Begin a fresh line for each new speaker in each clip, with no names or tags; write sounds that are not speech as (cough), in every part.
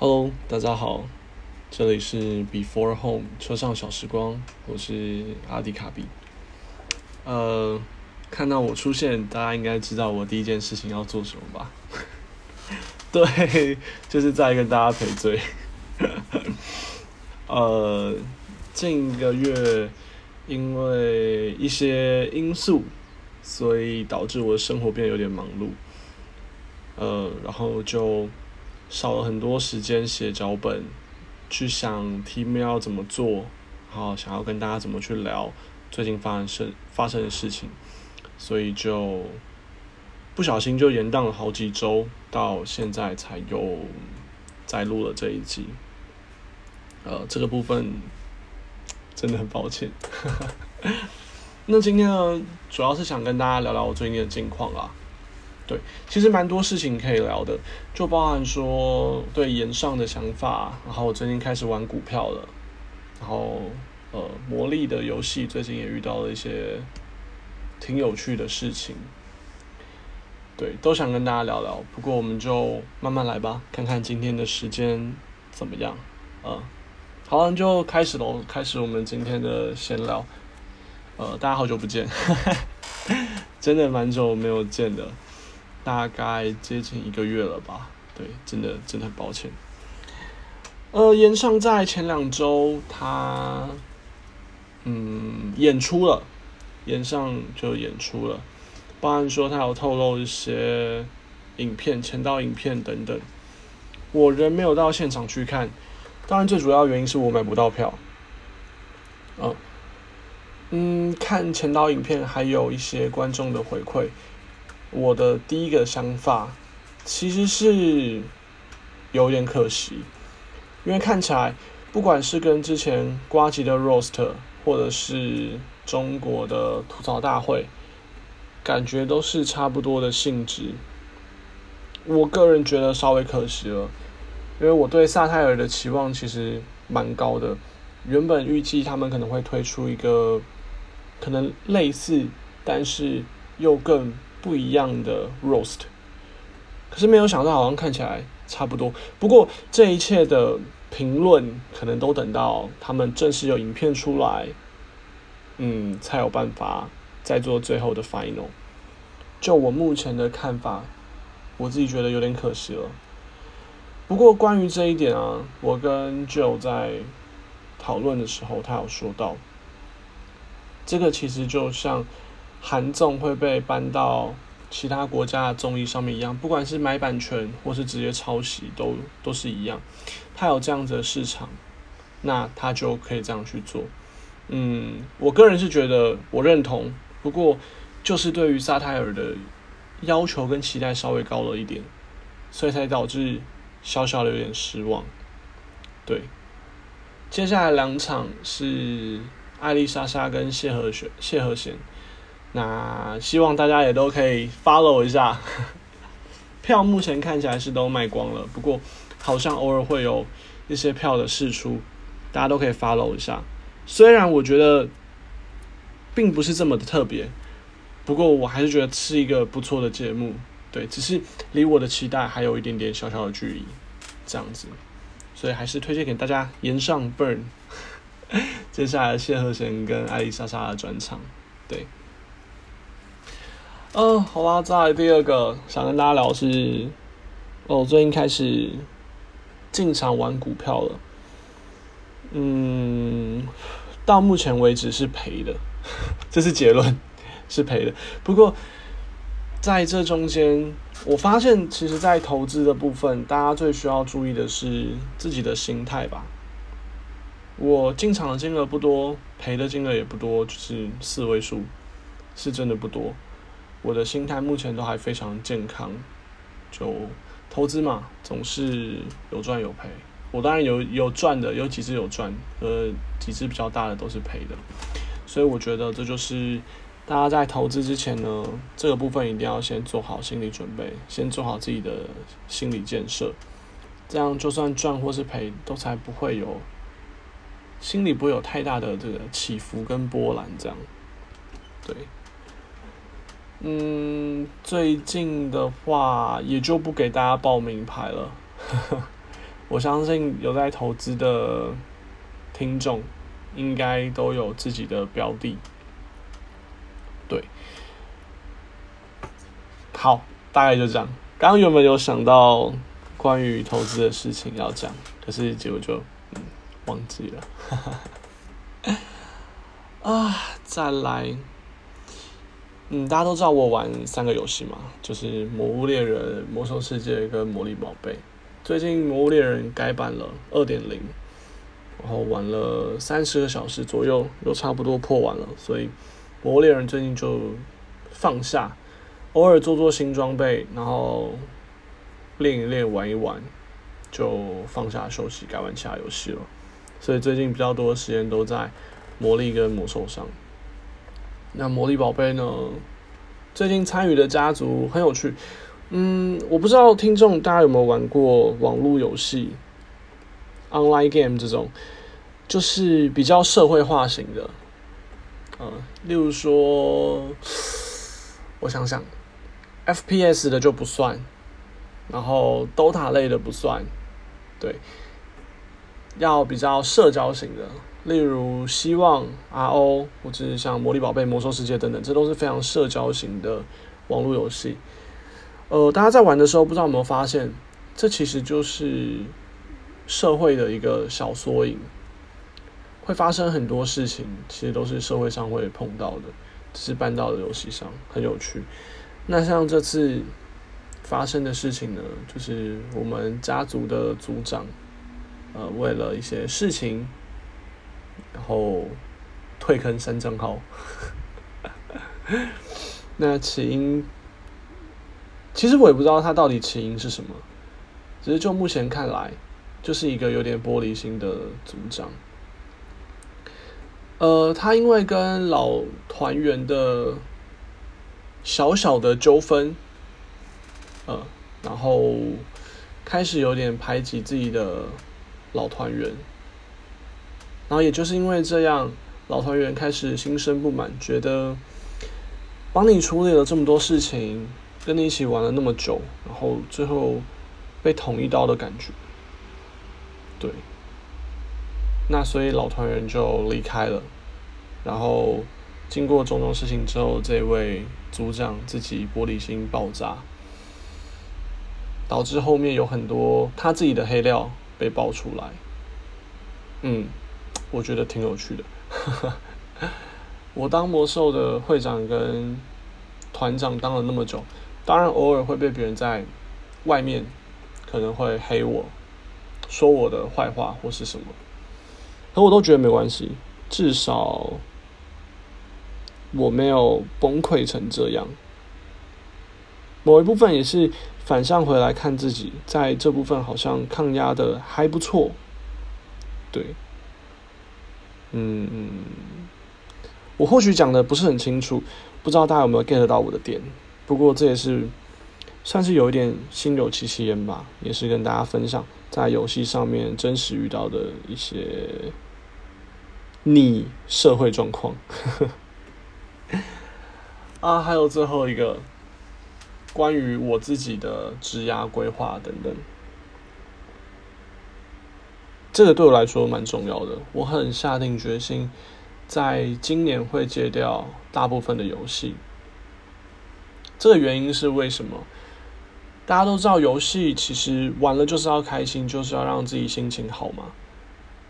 Hello，大家好，这里是 Before Home 车上小时光，我是阿迪卡比。呃，看到我出现，大家应该知道我第一件事情要做什么吧？(laughs) 对，就是再跟大家赔罪。(laughs) 呃，近一个月因为一些因素，所以导致我的生活变得有点忙碌。呃，然后就。少了很多时间写脚本，去想 team 要怎么做，然后想要跟大家怎么去聊最近发生事发生的事情，所以就不小心就延宕了好几周，到现在才又再录了这一集。呃，这个部分真的很抱歉。(laughs) 那今天呢，主要是想跟大家聊聊我最近的近况啊。对，其实蛮多事情可以聊的，就包含说对岩上的想法，然后我最近开始玩股票了，然后呃魔力的游戏最近也遇到了一些挺有趣的事情，对，都想跟大家聊聊。不过我们就慢慢来吧，看看今天的时间怎么样。嗯，好了，就开始喽，开始我们今天的闲聊。呃，大家好久不见，(laughs) 真的蛮久没有见的。大概接近一个月了吧，对，真的真的很抱歉。呃，岩上在前两周他嗯演出了，岩上就演出了，包含说他有透露一些影片、前导影片等等。我人没有到现场去看，当然最主要原因是我买不到票。嗯嗯，看前导影片还有一些观众的回馈。我的第一个想法其实是有点可惜，因为看起来不管是跟之前瓜吉的 roast，或者是中国的吐槽大会，感觉都是差不多的性质。我个人觉得稍微可惜了，因为我对萨泰尔的期望其实蛮高的，原本预计他们可能会推出一个可能类似，但是又更。不一样的 roast，可是没有想到，好像看起来差不多。不过这一切的评论，可能都等到他们正式有影片出来，嗯，才有办法再做最后的 final。就我目前的看法，我自己觉得有点可惜了。不过关于这一点啊，我跟 Joe 在讨论的时候，他有说到，这个其实就像。韩综会被搬到其他国家的综艺上面一样，不管是买版权或是直接抄袭，都都是一样。他有这样子的市场，那他就可以这样去做。嗯，我个人是觉得我认同，不过就是对于萨泰尔的要求跟期待稍微高了一点，所以才导致小小的有点失望。对，接下来两场是艾丽莎莎跟谢和弦，谢和弦。那希望大家也都可以 follow 一下，(laughs) 票目前看起来是都卖光了，不过好像偶尔会有一些票的试出，大家都可以 follow 一下。虽然我觉得并不是这么的特别，不过我还是觉得是一个不错的节目，对，只是离我的期待还有一点点小小的距离，这样子，所以还是推荐给大家岩上 burn。(laughs) 接下来谢和弦跟艾丽莎莎的专场，对。嗯，好啦，再来第二个想跟大家聊是，哦，最近开始进场玩股票了。嗯，到目前为止是赔的，(laughs) 这是结论，是赔的。不过在这中间，我发现其实，在投资的部分，大家最需要注意的是自己的心态吧。我进场的金额不多，赔的金额也不多，就是四位数，是真的不多。我的心态目前都还非常健康，就投资嘛，总是有赚有赔。我当然有有赚的，有几只有赚，呃，几只比较大的都是赔的。所以我觉得这就是大家在投资之前呢，这个部分一定要先做好心理准备，先做好自己的心理建设，这样就算赚或是赔，都才不会有心里不会有太大的这个起伏跟波澜。这样，对。嗯，最近的话也就不给大家报名牌了，(laughs) 我相信有在投资的听众，应该都有自己的标的。对，好，大概就这样。刚刚原本有想到关于投资的事情要讲，可是结果就嗯忘记了。(laughs) 啊，再来，嗯，大家都知道我玩三个游戏嘛，就是《魔物猎人》《魔兽世界》跟《魔力宝贝》。最近《魔物猎人》改版了二点零，然后玩了三十个小时左右，又差不多破完了，所以《魔物猎人》最近就放下，偶尔做做新装备，然后练一练、玩一玩，就放下休息，改玩其他游戏了。所以最近比较多的时间都在魔力跟魔兽上。那魔力宝贝呢？最近参与的家族很有趣。嗯，我不知道听众大家有没有玩过网络游戏，online game 这种，就是比较社会化型的，嗯，例如说，我想想，FPS 的就不算，然后 DOTA 类的不算，对，要比较社交型的，例如希望 RO 或者是像魔力宝贝、魔兽世界等等，这都是非常社交型的网络游戏。呃，大家在玩的时候，不知道有没有发现，这其实就是社会的一个小缩影。会发生很多事情，其实都是社会上会碰到的，只是搬到了游戏上，很有趣。那像这次发生的事情呢，就是我们家族的族长，呃，为了一些事情，然后退坑三账号。(laughs) 那起因。其实我也不知道他到底起因是什么，只是就目前看来，就是一个有点玻璃心的组长。呃，他因为跟老团员的小小的纠纷，呃，然后开始有点排挤自己的老团员，然后也就是因为这样，老团员开始心生不满，觉得帮你处理了这么多事情。跟你一起玩了那么久，然后最后被捅一刀的感觉，对。那所以老团员就离开了，然后经过种种事情之后，这位组长自己玻璃心爆炸，导致后面有很多他自己的黑料被爆出来。嗯，我觉得挺有趣的。(laughs) 我当魔兽的会长跟团长当了那么久。当然，偶尔会被别人在外面可能会黑我，说我的坏话或是什么，可我都觉得没关系，至少我没有崩溃成这样。某一部分也是反向回来看自己，在这部分好像抗压的还不错。对，嗯，我或许讲的不是很清楚，不知道大家有没有 get 到我的点。不过这也是算是有一点心有戚戚焉吧，也是跟大家分享在游戏上面真实遇到的一些逆社会状况。(laughs) 啊，还有最后一个关于我自己的职涯规划等等，这个对我来说蛮重要的。我很下定决心，在今年会戒掉大部分的游戏。这个原因是为什么？大家都知道，游戏其实玩了就是要开心，就是要让自己心情好嘛。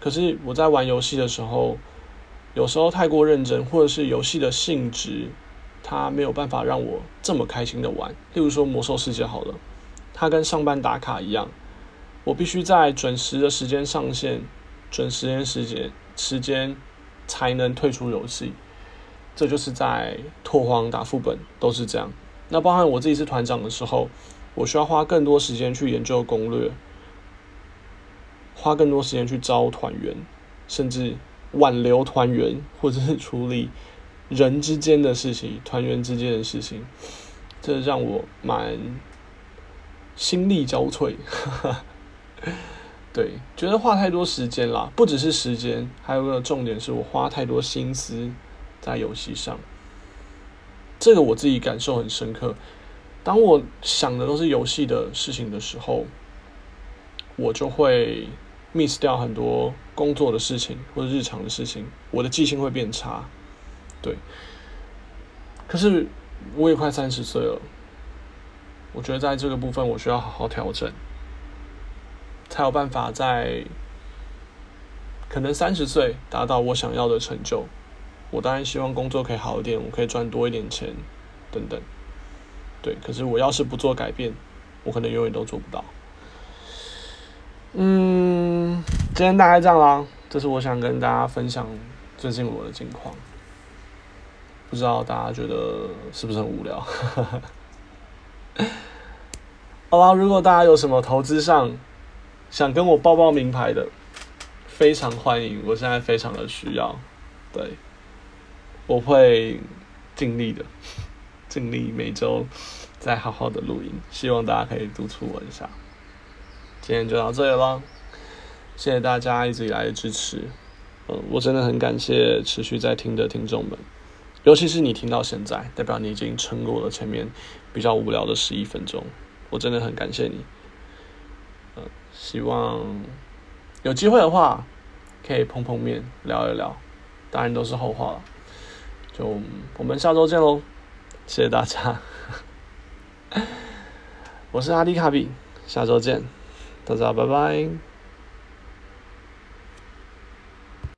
可是我在玩游戏的时候，有时候太过认真，或者是游戏的性质，它没有办法让我这么开心的玩。例如说《魔兽世界》好了，它跟上班打卡一样，我必须在准时的时间上线，准时间时间时间才能退出游戏。这就是在拓荒打副本都是这样。那包含我自己是团长的时候，我需要花更多时间去研究攻略，花更多时间去招团员，甚至挽留团员，或者是处理人之间的事情、团员之间的事情，这让我蛮心力交瘁。(laughs) (laughs) 对，觉得花太多时间啦，不只是时间，还有个重点是我花太多心思在游戏上。这个我自己感受很深刻。当我想的都是游戏的事情的时候，我就会 miss 掉很多工作的事情或者日常的事情，我的记性会变差。对，可是我也快三十岁了，我觉得在这个部分我需要好好调整，才有办法在可能三十岁达到我想要的成就。我当然希望工作可以好一点，我可以赚多一点钱，等等。对，可是我要是不做改变，我可能永远都做不到。嗯，今天大概这样啦，这是我想跟大家分享最近我的近况。不知道大家觉得是不是很无聊？(laughs) 好啦，如果大家有什么投资上想跟我报报名牌的，非常欢迎，我现在非常的需要。对，我会尽力的，(laughs) 尽力每周再好好的录音，希望大家可以督促我一下。今天就到这里了，谢谢大家一直以来的支持，嗯，我真的很感谢持续在听的听众们。尤其是你听到现在，代表你已经撑过了前面比较无聊的十一分钟，我真的很感谢你。希望有机会的话可以碰碰面聊一聊，当然都是后话了。就我们下周见喽，谢谢大家。(laughs) 我是阿迪卡比，下周见，大家拜拜。